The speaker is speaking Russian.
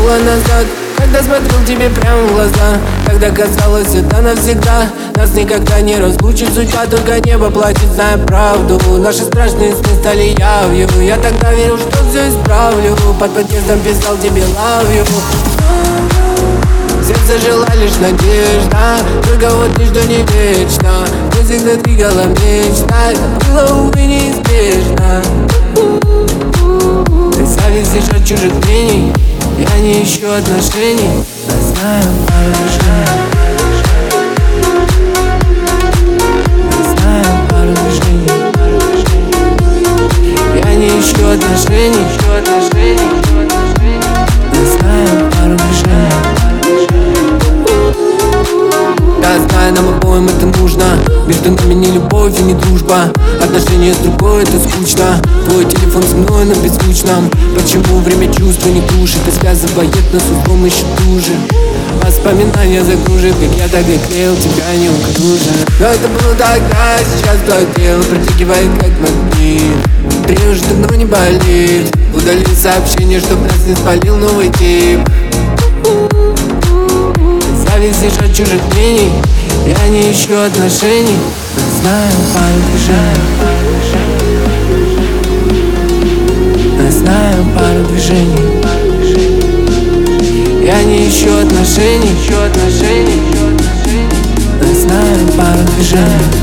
было назад когда смотрел тебе прямо в глаза. Тогда казалось это навсегда. Нас никогда не разлучит судьба Только небо платит, зная правду. Наши страшные сны стали явью. Я тогда верил, что все исправлю. Под подъездом писал тебе you Сердце жила лишь надежда Только вот ничто не вечно. Ты всегда двигала мечта было, увы, неизбежно. Ты зависишь от чужих мнений Я не ищу отношений Но движений Знаю пару Я не ищу отношений Ищу отношений Но знаю пару движений я знаю, нам обоим это нужно. Между нами не любовь и не дружба. Отношения с другой это скучно. Твой телефон со мной на беззвучном. Почему время чувства не тушит И связывает нас узком еще туже. Воспоминания загружены, как я тогда клеил тебя неуклюже Но это было тогда, сейчас твое тело протягивает как магнит. Три уже давно не болит. Удали сообщение, чтоб нас не спалил новый тип зависишь от чужих мнений. Я не ищу отношений. Но знаю Но знаю пару движений Я не ищу отношений. Но знаю пару движений